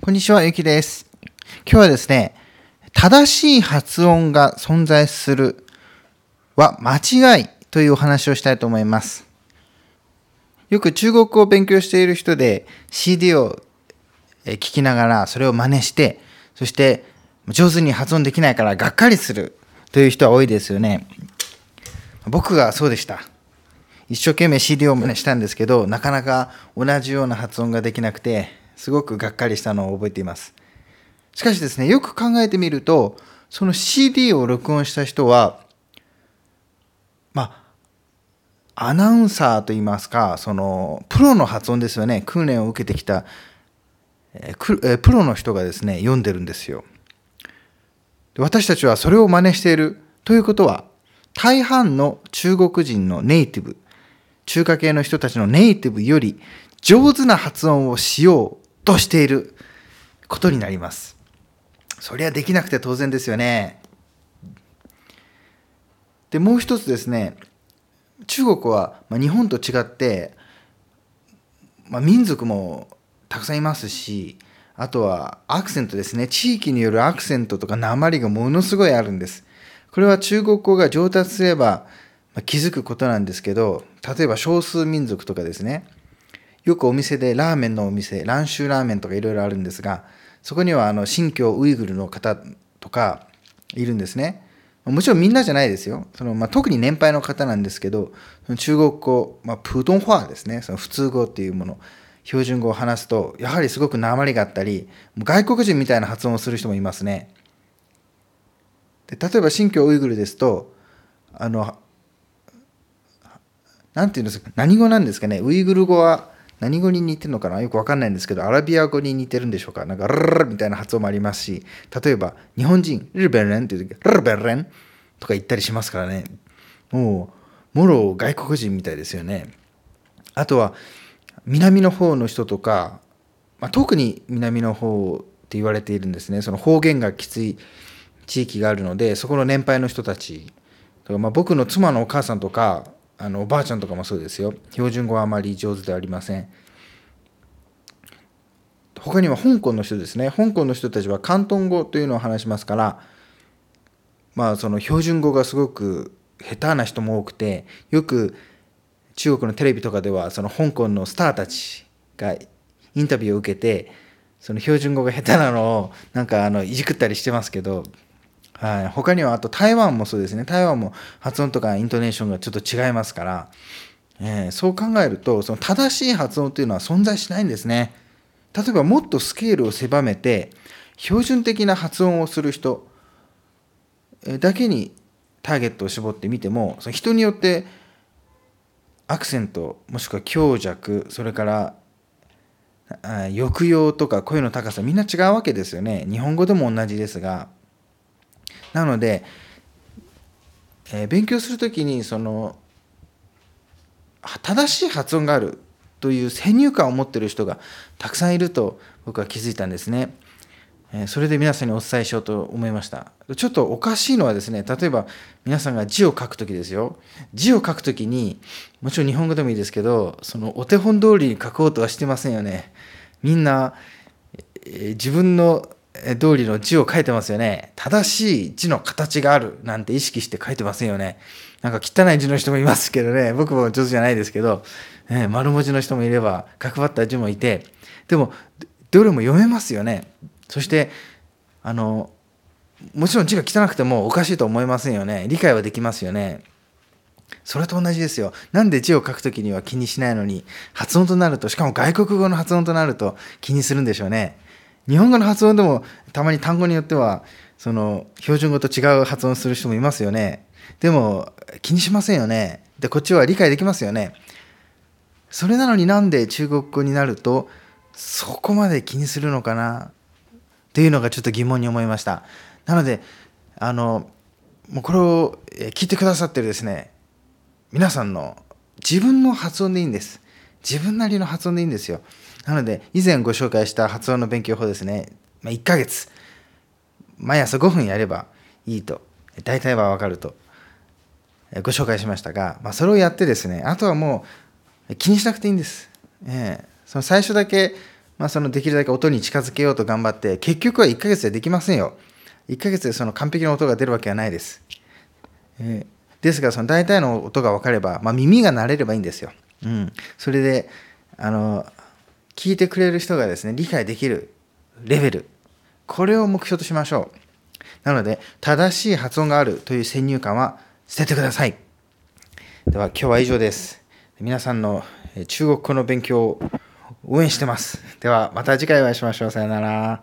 こんにちは、ゆきです。今日はですね、正しい発音が存在するは間違いというお話をしたいと思います。よく中国語を勉強している人で CD を聞きながらそれを真似して、そして上手に発音できないからがっかりするという人は多いですよね。僕がそうでした。一生懸命 CD を真似したんですけど、なかなか同じような発音ができなくて、すごくがっかりしたのを覚えています。しかしですね、よく考えてみると、その CD を録音した人は、まあ、アナウンサーといいますか、その、プロの発音ですよね。訓練を受けてきた、えー、プロの人がですね、読んでるんですよ。私たちはそれを真似しているということは、大半の中国人のネイティブ、中華系の人たちのネイティブより上手な発音をしようとしていることになります。そりゃできなくて当然ですよね。で、もう一つですね、中国は、ま日本と違って、まあ、民族もたくさんいますし、あとはアクセントですね。地域によるアクセントとか鉛がものすごいあるんです。これは中国語が上達すればま気づくことなんですけど、例えば少数民族とかですね、よくお店でラーメンのお店、蘭州ラーメンとかいろいろあるんですが、そこにはあの新疆ウイグルの方とかいるんですね。もちろんみんなじゃないですよ。そのまあ、特に年配の方なんですけど、その中国語、まあ、プートンホアですね、その普通語っていうもの、標準語を話すと、やはりすごく鉛があったり、外国人みたいな発音をする人もいますね。で例えば新疆ウイグルですと、あの、なんていうんですか、何語なんですかね、ウイグル語は、何語に似てるのかな？よくわかんないんですけど、アラビア語に似てるんでしょうか？なんか、ルルルみたいな発音もありますし、例えば、日本人、ルベレンっていう時、ルベレンとか言ったりしますからね。もう、もろ外国人みたいですよね。あとは、南の方の人とか、まあ、特に南の方って言われているんですね。その方言がきつい地域があるので、そこの年配の人たち、まあ僕の妻のお母さんとか、あのおばあちゃんとかもそうですよ。標準語はあまり上手ではありません。他には香港の人ですね。香港の人たちは広東語というのを話しますからまあその標準語がすごく下手な人も多くてよく中国のテレビとかではその香港のスターたちがインタビューを受けてその標準語が下手なのをなんかあのいじくったりしてますけどはい、他にはあと台湾もそうですね。台湾も発音とかイントネーションがちょっと違いますから、えー、そう考えるとその正しい発音というのは存在しないんですね。例えばもっとスケールを狭めて標準的な発音をする人だけにターゲットを絞ってみてもその人によってアクセントもしくは強弱それから抑揚とか声の高さみんな違うわけですよね。日本語でも同じですが。なので、えー、勉強する時にその正しい発音があるという先入観を持ってる人がたくさんいると僕は気づいたんですねえ。それで皆さんにお伝えしようと思いました。ちょっとおかしいのはですね、例えば皆さんが字を書くときですよ。字を書くときに、もちろん日本語でもいいですけど、そのお手本通りに書こうとはしてませんよね。みんな、え自分の通りの字を書いてますよね。正しい字の形があるなんて意識して書いてませんよね。なんか汚い字の人もいますけどね、僕も上手じゃないですけど、ね、丸文字の人もいれば、角張った字もいて、でも、どれも読めますよね。そして、あの、もちろん字が汚くてもおかしいと思いませんよね。理解はできますよね。それと同じですよ。なんで字を書くときには気にしないのに、発音となると、しかも外国語の発音となると気にするんでしょうね。日本語の発音でもたまに単語によってはその標準語と違う発音する人もいますよね。でも気にしませんよね。でこっちは理解できますよね。それなのになんで中国語になるとそこまで気にするのかな？っていうのがちょっと疑問に思いました。なのであのもうこれを聞いてくださってるですね皆さんの自分の発音でいいんです。自分なりの発音でいいんですよ。なので、以前ご紹介した発音の勉強法ですね、まあ、1ヶ月、毎朝5分やればいいと、大体はわかると、ご紹介しましたが、まあ、それをやってですね、あとはもう気にしなくていいんです。えー、その最初だけまあ、そのできるだけ音に近づけようと頑張って結局は1ヶ月でできませんよ。1ヶ月でその完璧な音が出るわけはないです、えー、ですがその大体の音が分かれば、まあ、耳が慣れればいいんですよ、うん、それであの聞いてくれる人がですね理解できるレベル。これを目標としましょう。なので正しい発音があるという先入観は捨ててください。では今日は以上です。皆さんの中国語の勉強を応援してます。ではまた次回お会いしましょう。さよなら。